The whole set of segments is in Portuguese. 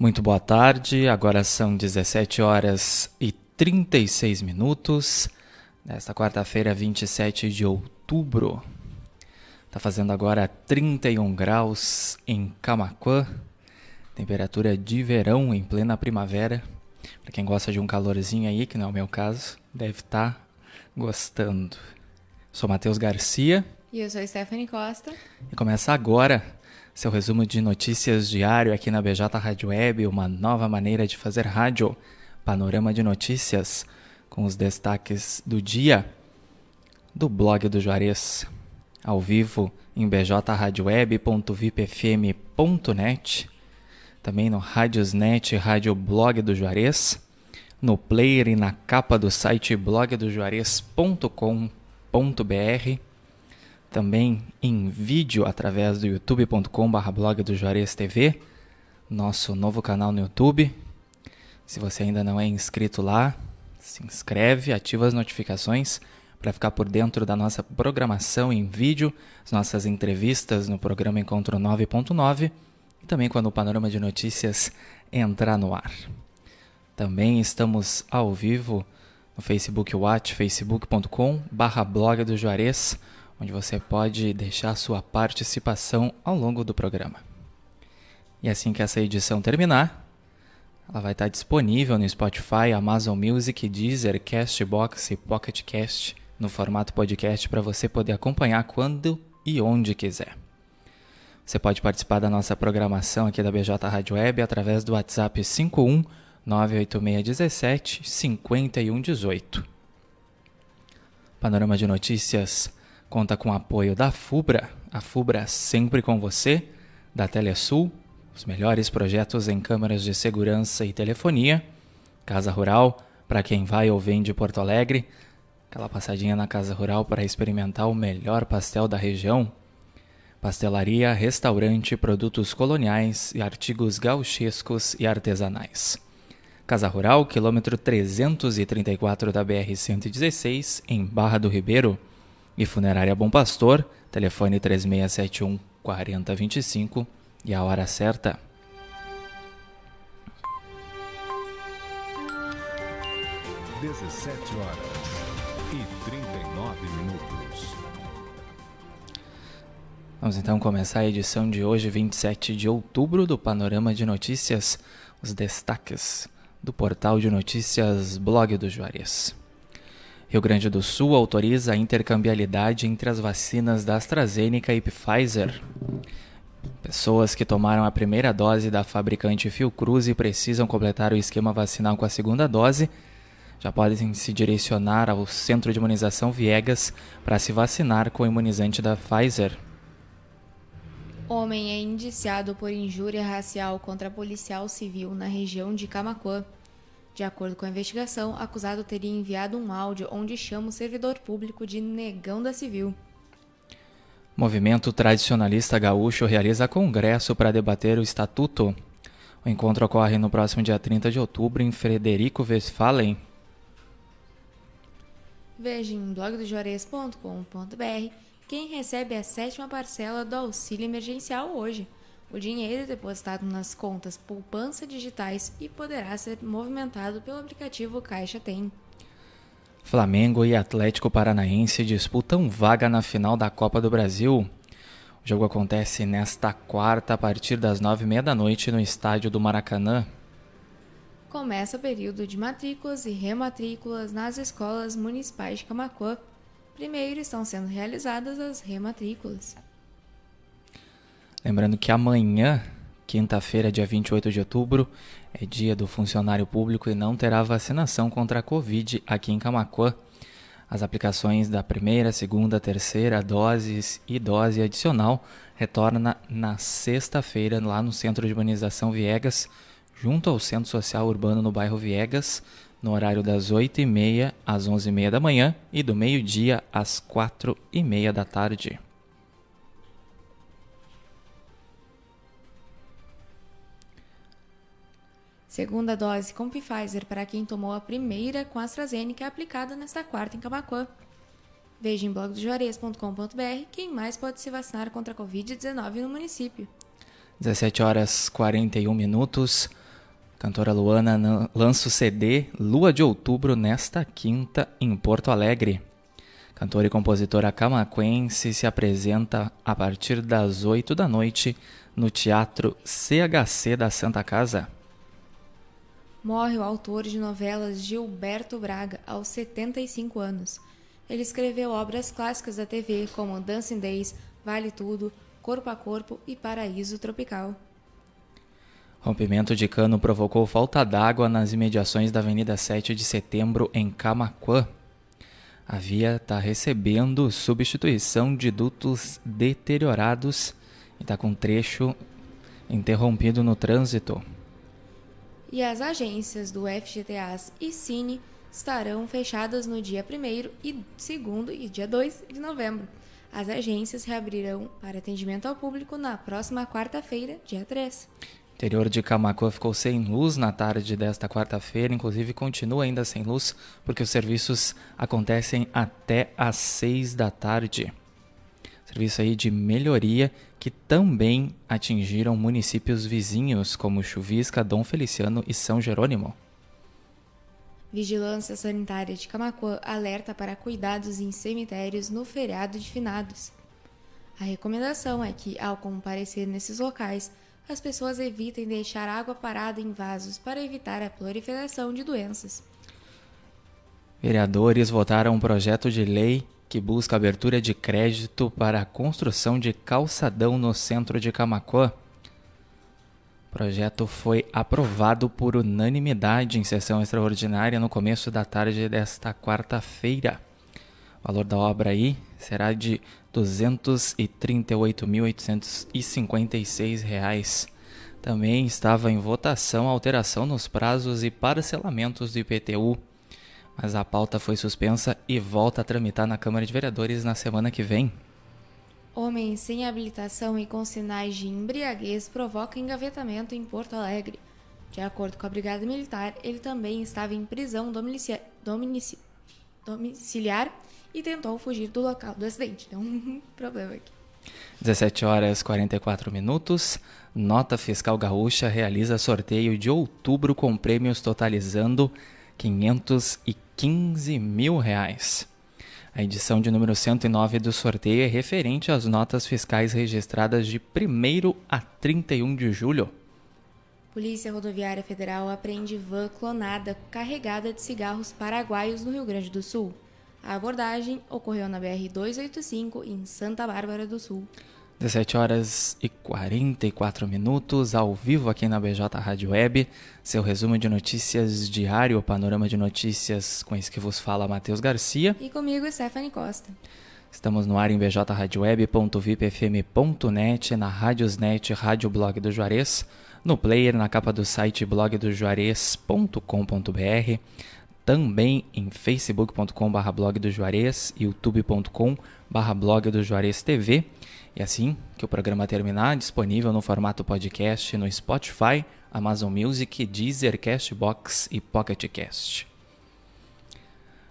Muito boa tarde, agora são 17 horas e 36 minutos, nesta quarta-feira, 27 de outubro. Está fazendo agora 31 graus em Camaquã, temperatura de verão em plena primavera. Para quem gosta de um calorzinho aí, que não é o meu caso, deve estar tá gostando. Sou Matheus Garcia. E eu sou Stephanie Costa. E começa agora seu resumo de notícias diário aqui na BJ Rádio Web, uma nova maneira de fazer rádio, panorama de notícias com os destaques do dia do blog do Juarez, ao vivo em bjradioweb.vipfm.net, também no Radiosnet Rádio Blog do Juarez, no player e na capa do site blogdojuarez.com.br também em vídeo através do youtube.com.br blog do Juarez TV, nosso novo canal no YouTube. Se você ainda não é inscrito lá, se inscreve, ativa as notificações para ficar por dentro da nossa programação em vídeo, as nossas entrevistas no programa Encontro 9.9 e também quando o Panorama de Notícias entrar no ar. Também estamos ao vivo no Facebook Watch, facebook.com barra blog do Juarez, onde você pode deixar sua participação ao longo do programa. E assim que essa edição terminar, ela vai estar disponível no Spotify, Amazon Music, Deezer, Castbox e Pocket Cast no formato podcast para você poder acompanhar quando e onde quiser. Você pode participar da nossa programação aqui da BJ Rádio Web através do WhatsApp 51 98617 5118. Panorama de notícias Conta com o apoio da FUBRA, a FUBRA sempre com você, da Telesul, os melhores projetos em câmeras de segurança e telefonia, Casa Rural, para quem vai ou vem de Porto Alegre, aquela passadinha na Casa Rural para experimentar o melhor pastel da região, pastelaria, restaurante, produtos coloniais e artigos gauchescos e artesanais. Casa Rural, quilômetro 334 da BR-116, em Barra do Ribeiro, e Funerária Bom Pastor, telefone 3671 4025 e a hora certa. Dezessete horas e trinta e nove minutos. Vamos então começar a edição de hoje, 27 de outubro, do Panorama de Notícias, os destaques do portal de notícias Blog do Juarez. Rio Grande do Sul autoriza a intercambialidade entre as vacinas da AstraZeneca e Pfizer. Pessoas que tomaram a primeira dose da fabricante Fiocruz e precisam completar o esquema vacinal com a segunda dose já podem se direcionar ao Centro de Imunização Viegas para se vacinar com o imunizante da Pfizer. Homem é indiciado por injúria racial contra policial civil na região de Camacuã. De acordo com a investigação, o acusado teria enviado um áudio onde chama o servidor público de negão da civil. Movimento tradicionalista gaúcho realiza congresso para debater o estatuto. O encontro ocorre no próximo dia 30 de outubro em Frederico Westphalen. Veja em blogdojuarez.com.br quem recebe a sétima parcela do auxílio emergencial hoje. O dinheiro é depositado nas contas poupança digitais e poderá ser movimentado pelo aplicativo Caixa Tem. Flamengo e Atlético Paranaense disputam vaga na final da Copa do Brasil. O jogo acontece nesta quarta a partir das nove e meia da noite no estádio do Maracanã. Começa o período de matrículas e rematrículas nas escolas municipais de Camacuã. Primeiro estão sendo realizadas as rematrículas. Lembrando que amanhã, quinta-feira, dia 28 de outubro, é dia do funcionário público e não terá vacinação contra a Covid aqui em Camacuã. As aplicações da primeira, segunda, terceira doses e dose adicional retorna na sexta-feira lá no Centro de Imunização Viegas, junto ao Centro Social Urbano no bairro Viegas, no horário das 8h30 às 11h30 da manhã e do meio-dia às 4h30 da tarde. Segunda dose com Pfizer para quem tomou a primeira com AstraZeneca aplicada nesta quarta em Camacuã. Veja em blogdojuarez.com.br quem mais pode se vacinar contra a Covid-19 no município. 17 horas 41 minutos. Cantora Luana lança o CD Lua de Outubro nesta quinta em Porto Alegre. Cantora e compositora camaquense se apresenta a partir das 8 da noite no Teatro CHC da Santa Casa. Morre o autor de novelas Gilberto Braga aos 75 anos. Ele escreveu obras clássicas da TV como Dancing Days, Vale Tudo, Corpo a Corpo e Paraíso Tropical. Rompimento de cano provocou falta d'água nas imediações da Avenida 7 de Setembro, em Camaquã. A via está recebendo substituição de dutos deteriorados e está com trecho interrompido no trânsito. E as agências do FGTAs e Cine estarão fechadas no dia 1 e 2 e dia 2 de novembro. As agências reabrirão para atendimento ao público na próxima quarta-feira, dia 3 interior de Camacuã ficou sem luz na tarde desta quarta-feira, inclusive continua ainda sem luz, porque os serviços acontecem até às seis da tarde. Serviço aí de melhoria que também atingiram municípios vizinhos como Chuvisca, Dom Feliciano e São Jerônimo. Vigilância Sanitária de Camacuã alerta para cuidados em cemitérios no feriado de finados. A recomendação é que, ao comparecer nesses locais, as pessoas evitem deixar água parada em vasos para evitar a proliferação de doenças. Vereadores votaram um projeto de lei que busca abertura de crédito para a construção de calçadão no centro de Camacuã. O projeto foi aprovado por unanimidade em sessão extraordinária no começo da tarde desta quarta-feira. O valor da obra aí será de R$ 238.856. Também estava em votação a alteração nos prazos e parcelamentos do IPTU, mas a pauta foi suspensa e volta a tramitar na Câmara de Vereadores na semana que vem. Homem sem habilitação e com sinais de embriaguez provoca engavetamento em Porto Alegre. De acordo com a Brigada Militar, ele também estava em prisão domiciliar e tentou fugir do local do acidente. Então, um problema aqui. 17 horas 44 minutos. Nota Fiscal Gaúcha realiza sorteio de outubro com prêmios totalizando 515 mil reais. A edição de número 109 do sorteio é referente às notas fiscais registradas de 1 a 31 de julho. Polícia Rodoviária Federal apreende van clonada carregada de cigarros paraguaios no Rio Grande do Sul. A abordagem ocorreu na BR-285, em Santa Bárbara do Sul. 17 horas e 44 minutos, ao vivo aqui na BJ Rádio Web, seu resumo de notícias diário, o panorama de notícias com esse que vos fala Matheus Garcia. E comigo, Stephanie Costa. Estamos no ar em bjradioweb.vipfm.net, na Rádiosnet, Rádio Blog do Juarez, no player, na capa do site blogdojuarez.com.br, também em facebook.com.br blog do Juarez, youtube.com.br blog do Juarez TV. E assim que o programa terminar, disponível no formato podcast no Spotify, Amazon Music, Deezer, Castbox e Pocket Cast.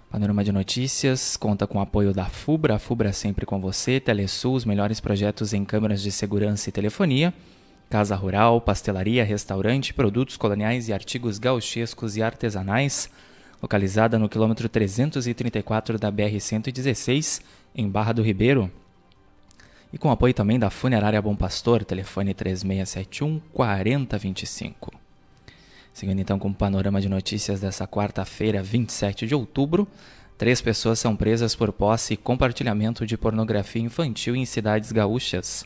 Panorama de Notícias conta com o apoio da FUBRA, a FUBRA sempre com você, Telesul, os melhores projetos em câmeras de segurança e telefonia, Casa Rural, pastelaria, restaurante, produtos coloniais e artigos gauchescos e artesanais, localizada no quilômetro 334 da BR-116, em Barra do Ribeiro. E com apoio também da Funerária Bom Pastor, telefone 3671 4025. Seguindo então com o panorama de notícias dessa quarta-feira, 27 de outubro, três pessoas são presas por posse e compartilhamento de pornografia infantil em cidades gaúchas.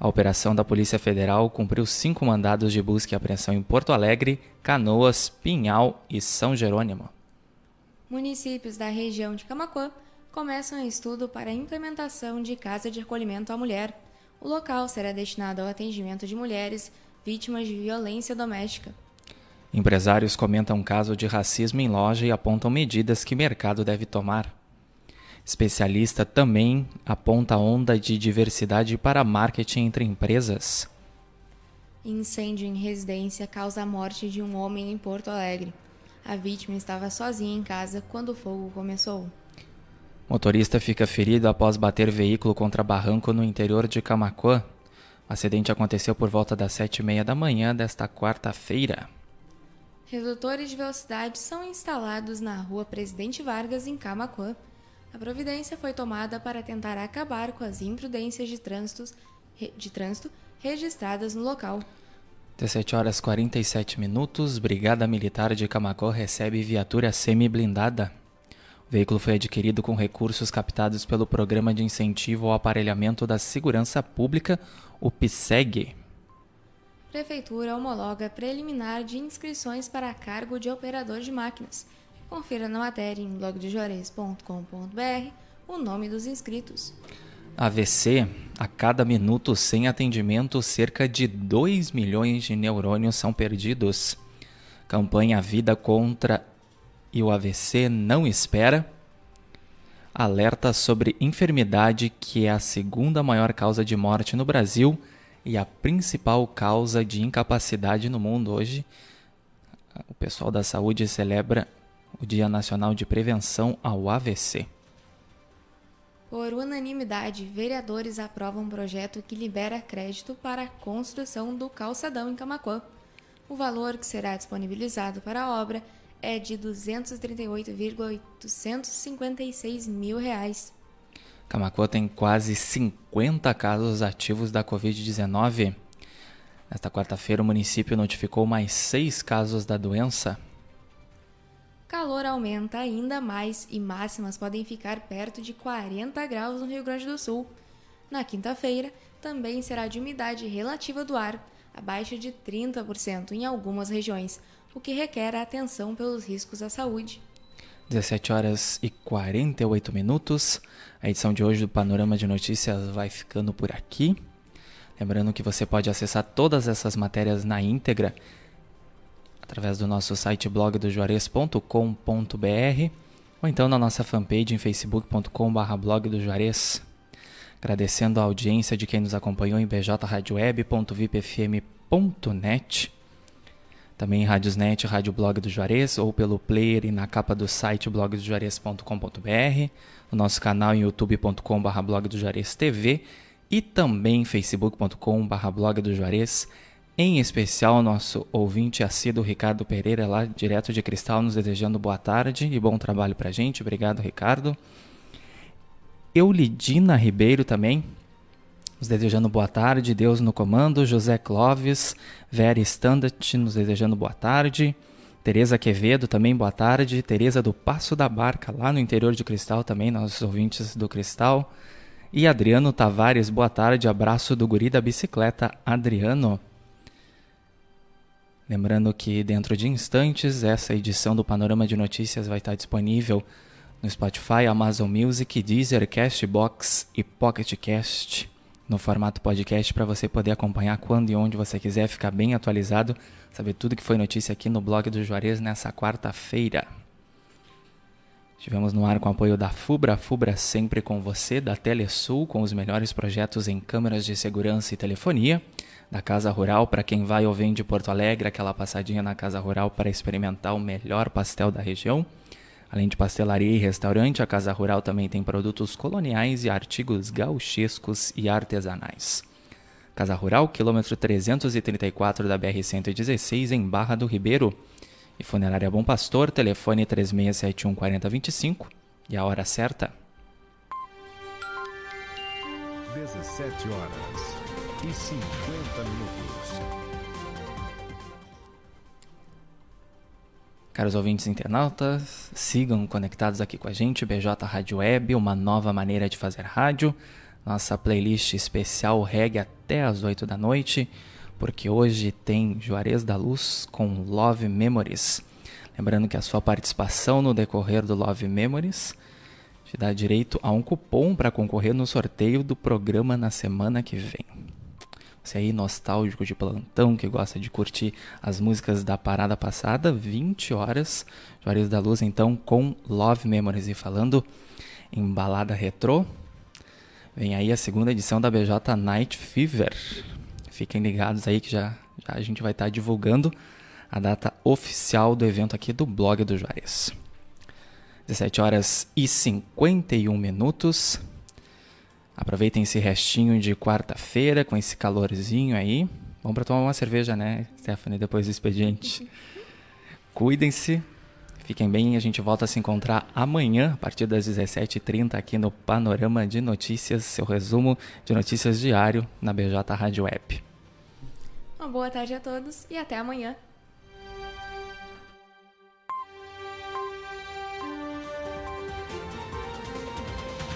A operação da Polícia Federal cumpriu cinco mandados de busca e apreensão em Porto Alegre, Canoas, Pinhal e São Jerônimo. Municípios da região de Camacuã começam um estudo para a implementação de casa de acolhimento à mulher. O local será destinado ao atendimento de mulheres vítimas de violência doméstica. Empresários comentam caso de racismo em loja e apontam medidas que o mercado deve tomar. Especialista também aponta a onda de diversidade para marketing entre empresas. Incêndio em residência causa a morte de um homem em Porto Alegre. A vítima estava sozinha em casa quando o fogo começou. Motorista fica ferido após bater veículo contra barranco no interior de Camacuã. O acidente aconteceu por volta das sete e meia da manhã desta quarta-feira. Redutores de velocidade são instalados na rua Presidente Vargas, em Camacuã. A providência foi tomada para tentar acabar com as imprudências de trânsito, de trânsito registradas no local. 17 horas 47 minutos, Brigada Militar de Camacó recebe viatura semi-blindada. O veículo foi adquirido com recursos captados pelo Programa de Incentivo ao Aparelhamento da Segurança Pública, o PSEG. Prefeitura homologa preliminar de inscrições para cargo de operador de máquinas. Confira na matéria em blogdejores.com.br o nome dos inscritos. AVC, a cada minuto sem atendimento, cerca de 2 milhões de neurônios são perdidos. Campanha Vida contra e o AVC não espera. Alerta sobre enfermidade que é a segunda maior causa de morte no Brasil e a principal causa de incapacidade no mundo. Hoje, o pessoal da saúde celebra o Dia Nacional de Prevenção ao AVC. Por unanimidade, vereadores aprovam um projeto que libera crédito para a construção do calçadão em Camacuã. O valor que será disponibilizado para a obra é de 238,856 mil reais. Camacuã tem quase 50 casos ativos da Covid-19. Nesta quarta-feira, o município notificou mais seis casos da doença. Calor aumenta ainda mais e máximas podem ficar perto de 40 graus no Rio Grande do Sul. Na quinta-feira, também será de umidade relativa do ar, abaixo de 30% em algumas regiões, o que requer atenção pelos riscos à saúde. 17 horas e 48 minutos. A edição de hoje do Panorama de Notícias vai ficando por aqui. Lembrando que você pode acessar todas essas matérias na íntegra através do nosso site blogdojuarez.com.br ou então na nossa fanpage em facebook.com.br blog do Juarez. Agradecendo a audiência de quem nos acompanhou em bjradioweb.vipfm.net também em Radiosnet, Rádio Blog do Juarez, ou pelo player e na capa do site blogdojuarez.com.br, no nosso canal em youtube.com.br blog do Juarez TV e também facebook.com.br blog do Juarez, em especial nosso ouvinte assíduo Ricardo Pereira, lá direto de Cristal, nos desejando boa tarde e bom trabalho pra gente. Obrigado, Ricardo. Eulidina Ribeiro também, nos desejando boa tarde, Deus no comando, José Clóvis, Vera Standard nos desejando boa tarde, Tereza Quevedo também boa tarde, Tereza do Passo da Barca, lá no interior de Cristal também, nossos ouvintes do Cristal, e Adriano Tavares, boa tarde, abraço do guri da bicicleta, Adriano. Lembrando que dentro de instantes essa edição do Panorama de Notícias vai estar disponível no Spotify, Amazon Music, Deezer, Castbox e Pocket Cast no formato podcast para você poder acompanhar quando e onde você quiser, ficar bem atualizado, saber tudo que foi notícia aqui no blog do Juarez nessa quarta-feira. Estivemos no ar com o apoio da FUBRA, FUBRA sempre com você, da Telesul, com os melhores projetos em câmeras de segurança e telefonia, da Casa Rural para quem vai ou vem de Porto Alegre, aquela passadinha na Casa Rural para experimentar o melhor pastel da região. Além de pastelaria e restaurante, a Casa Rural também tem produtos coloniais e artigos gauchescos e artesanais. Casa Rural, quilômetro 334 da BR-116, em Barra do Ribeiro. E Funerária Bom Pastor, telefone 3671 4025 e a hora certa. 17 horas e 50 minutos. Caros ouvintes internautas, sigam conectados aqui com a gente, BJ Rádio Web, uma nova maneira de fazer rádio. Nossa playlist especial reggae até as 8 da noite, porque hoje tem Juarez da Luz com Love Memories. Lembrando que a sua participação no decorrer do Love Memories te dá direito a um cupom para concorrer no sorteio do programa na semana que vem. Você aí nostálgico de plantão que gosta de curtir as músicas da parada passada, 20 horas, Juarez da Luz então com Love Memories e falando em balada retrô. Vem aí a segunda edição da BJ Night Fever. Fiquem ligados aí que já, já a gente vai estar tá divulgando a data oficial do evento aqui do blog do Juarez. 17 horas e 51 minutos. Aproveitem esse restinho de quarta-feira com esse calorzinho aí. Vamos para tomar uma cerveja, né, Stephanie, depois do expediente. Cuidem-se, fiquem bem. A gente volta a se encontrar amanhã, a partir das 17h30, aqui no Panorama de Notícias, seu resumo de notícias diário na BJ Rádio Web. Boa tarde a todos e até amanhã.